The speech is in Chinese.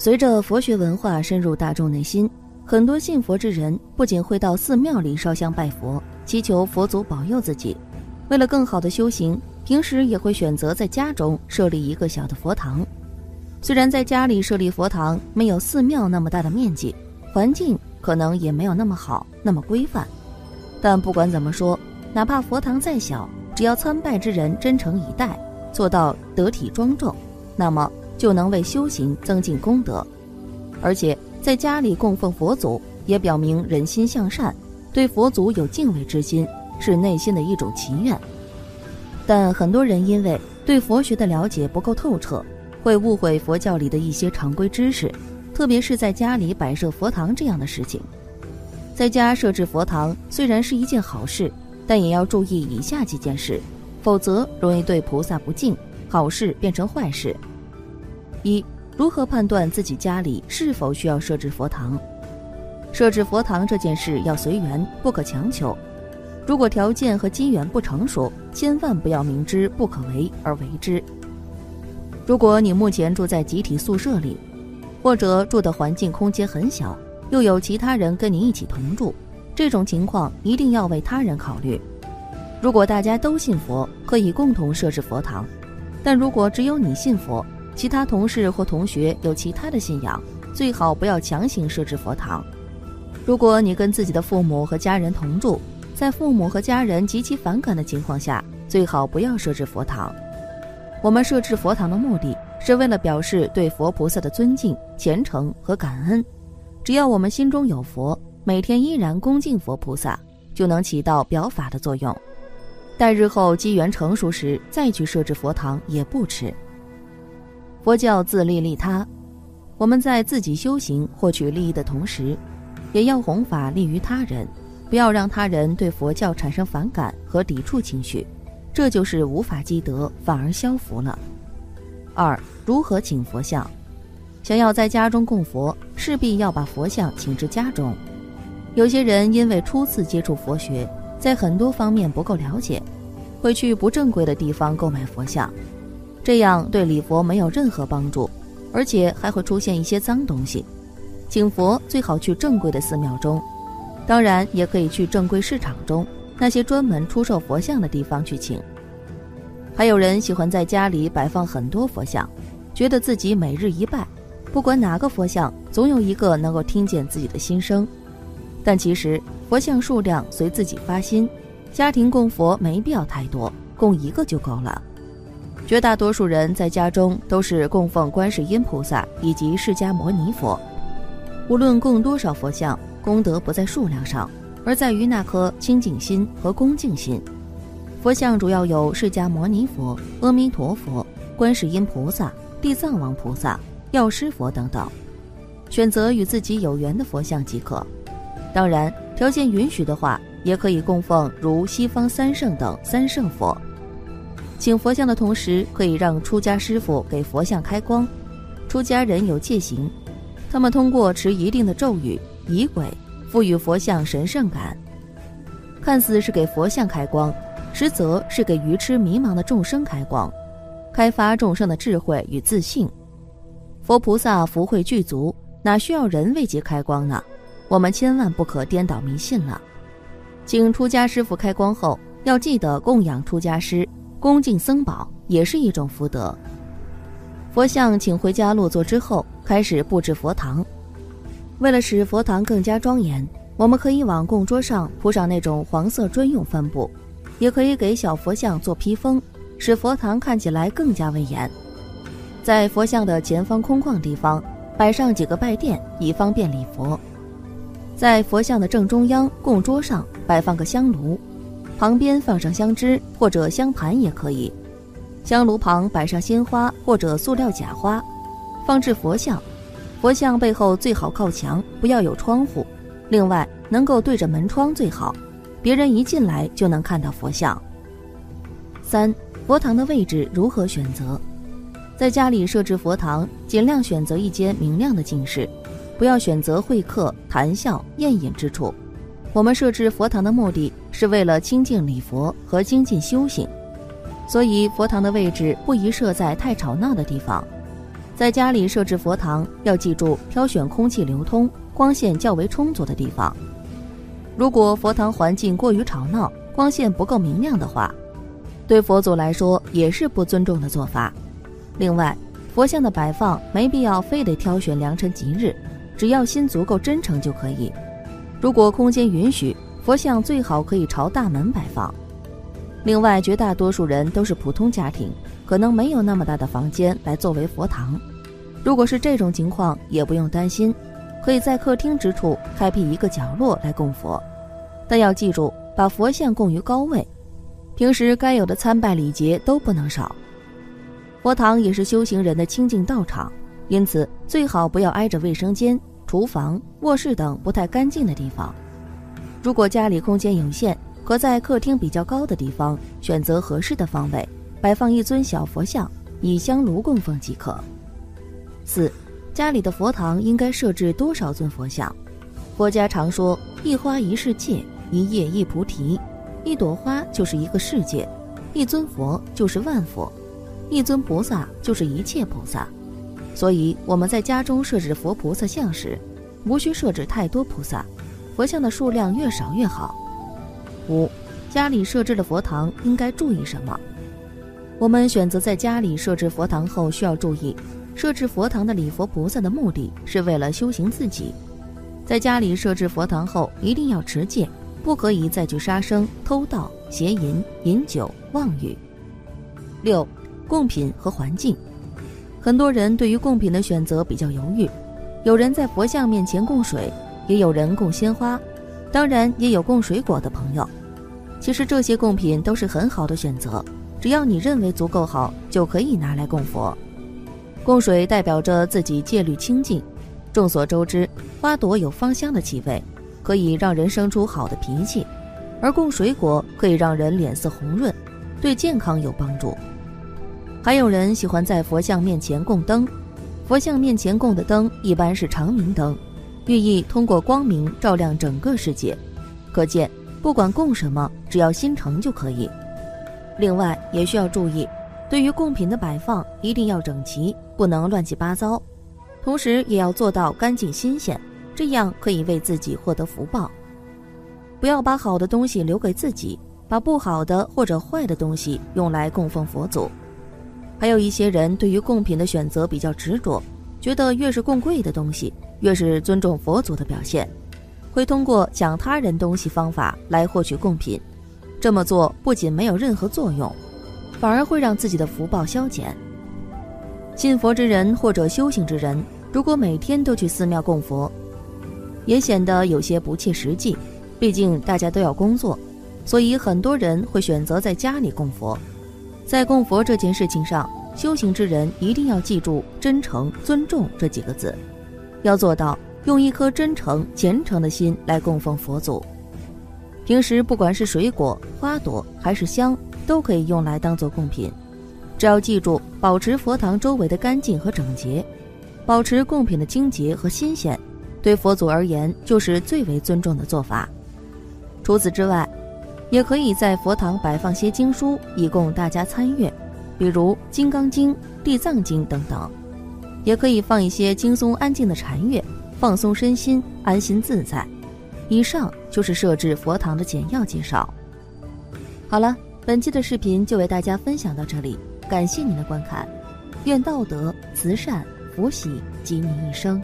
随着佛学文化深入大众内心，很多信佛之人不仅会到寺庙里烧香拜佛，祈求佛祖保佑自己。为了更好的修行，平时也会选择在家中设立一个小的佛堂。虽然在家里设立佛堂没有寺庙那么大的面积，环境可能也没有那么好、那么规范，但不管怎么说，哪怕佛堂再小，只要参拜之人真诚以待，做到得体庄重，那么。就能为修行增进功德，而且在家里供奉佛祖，也表明人心向善，对佛祖有敬畏之心，是内心的一种祈愿。但很多人因为对佛学的了解不够透彻，会误会佛教里的一些常规知识，特别是在家里摆设佛堂这样的事情。在家设置佛堂虽然是一件好事，但也要注意以下几件事，否则容易对菩萨不敬，好事变成坏事。一、如何判断自己家里是否需要设置佛堂？设置佛堂这件事要随缘，不可强求。如果条件和机缘不成熟，千万不要明知不可为而为之。如果你目前住在集体宿舍里，或者住的环境空间很小，又有其他人跟你一起同住，这种情况一定要为他人考虑。如果大家都信佛，可以共同设置佛堂；但如果只有你信佛，其他同事或同学有其他的信仰，最好不要强行设置佛堂。如果你跟自己的父母和家人同住，在父母和家人极其反感的情况下，最好不要设置佛堂。我们设置佛堂的目的是为了表示对佛菩萨的尊敬、虔诚和感恩。只要我们心中有佛，每天依然恭敬佛菩萨，就能起到表法的作用。待日后机缘成熟时再去设置佛堂也不迟。佛教自利利他，我们在自己修行获取利益的同时，也要弘法利于他人，不要让他人对佛教产生反感和抵触情绪，这就是无法积德，反而消福了。二、如何请佛像？想要在家中供佛，势必要把佛像请至家中。有些人因为初次接触佛学，在很多方面不够了解，会去不正规的地方购买佛像。这样对礼佛没有任何帮助，而且还会出现一些脏东西。请佛最好去正规的寺庙中，当然也可以去正规市场中那些专门出售佛像的地方去请。还有人喜欢在家里摆放很多佛像，觉得自己每日一拜，不管哪个佛像，总有一个能够听见自己的心声。但其实佛像数量随自己发心，家庭供佛没必要太多，供一个就够了。绝大多数人在家中都是供奉观世音菩萨以及释迦牟尼佛，无论供多少佛像，功德不在数量上，而在于那颗清净心和恭敬心。佛像主要有释迦牟尼佛、阿弥陀佛、观世音菩萨、地藏王菩萨、药师佛等等，选择与自己有缘的佛像即可。当然，条件允许的话，也可以供奉如西方三圣等三圣佛。请佛像的同时，可以让出家师傅给佛像开光。出家人有戒行，他们通过持一定的咒语、仪轨，赋予佛像神圣感。看似是给佛像开光，实则是给愚痴迷茫的众生开光，开发众生的智慧与自信。佛菩萨福慧具足，哪需要人为其开光呢？我们千万不可颠倒迷信了。请出家师傅开光后，要记得供养出家师。恭敬僧宝也是一种福德。佛像请回家落座之后，开始布置佛堂。为了使佛堂更加庄严，我们可以往供桌上铺上那种黄色专用帆布，也可以给小佛像做披风，使佛堂看起来更加威严。在佛像的前方空旷地方摆上几个拜垫，以方便礼佛。在佛像的正中央供桌上摆放个香炉。旁边放上香枝或者香盘也可以，香炉旁摆上鲜花或者塑料假花，放置佛像。佛像背后最好靠墙，不要有窗户。另外，能够对着门窗最好，别人一进来就能看到佛像。三、佛堂的位置如何选择？在家里设置佛堂，尽量选择一间明亮的静室，不要选择会客、谈笑、宴饮之处。我们设置佛堂的目的是为了清净礼佛和精进修行，所以佛堂的位置不宜设在太吵闹的地方。在家里设置佛堂，要记住挑选空气流通、光线较为充足的地方。如果佛堂环境过于吵闹，光线不够明亮的话，对佛祖来说也是不尊重的做法。另外，佛像的摆放没必要非得挑选良辰吉日，只要心足够真诚就可以。如果空间允许，佛像最好可以朝大门摆放。另外，绝大多数人都是普通家庭，可能没有那么大的房间来作为佛堂。如果是这种情况，也不用担心，可以在客厅之处开辟一个角落来供佛，但要记住把佛像供于高位，平时该有的参拜礼节都不能少。佛堂也是修行人的清净道场，因此最好不要挨着卫生间、厨房、卧室等不太干净的地方。如果家里空间有限，可在客厅比较高的地方选择合适的方位，摆放一尊小佛像，以香炉供奉即可。四，家里的佛堂应该设置多少尊佛像？佛家常说一花一世界，一叶一菩提，一朵花就是一个世界，一尊佛就是万佛。一尊菩萨就是一切菩萨，所以我们在家中设置佛菩萨像时，无需设置太多菩萨，佛像的数量越少越好。五，家里设置的佛堂应该注意什么？我们选择在家里设置佛堂后，需要注意，设置佛堂的礼佛菩萨的目的是为了修行自己。在家里设置佛堂后，一定要持戒，不可以再去杀生、偷盗、邪淫、饮酒、妄语。六。贡品和环境，很多人对于贡品的选择比较犹豫。有人在佛像面前供水，也有人供鲜花，当然也有供水果的朋友。其实这些贡品都是很好的选择，只要你认为足够好，就可以拿来供佛。供水代表着自己戒律清净。众所周知，花朵有芳香的气味，可以让人生出好的脾气；而供水果可以让人脸色红润，对健康有帮助。还有人喜欢在佛像面前供灯，佛像面前供的灯一般是长明灯，寓意通过光明照亮整个世界。可见，不管供什么，只要心诚就可以。另外，也需要注意，对于贡品的摆放一定要整齐，不能乱七八糟，同时也要做到干净新鲜，这样可以为自己获得福报。不要把好的东西留给自己，把不好的或者坏的东西用来供奉佛祖。还有一些人对于贡品的选择比较执着，觉得越是供贵的东西，越是尊重佛祖的表现，会通过抢他人东西方法来获取贡品。这么做不仅没有任何作用，反而会让自己的福报消减。信佛之人或者修行之人，如果每天都去寺庙供佛，也显得有些不切实际。毕竟大家都要工作，所以很多人会选择在家里供佛。在供佛这件事情上，修行之人一定要记住“真诚、尊重”这几个字，要做到用一颗真诚、虔诚的心来供奉佛祖。平时不管是水果、花朵还是香，都可以用来当做贡品。只要记住保持佛堂周围的干净和整洁，保持贡品的清洁和新鲜，对佛祖而言就是最为尊重的做法。除此之外，也可以在佛堂摆放些经书，以供大家参阅，比如《金刚经》《地藏经》等等。也可以放一些轻松安静的禅乐，放松身心，安心自在。以上就是设置佛堂的简要介绍。好了，本期的视频就为大家分享到这里，感谢您的观看。愿道德、慈善、福喜及你一生。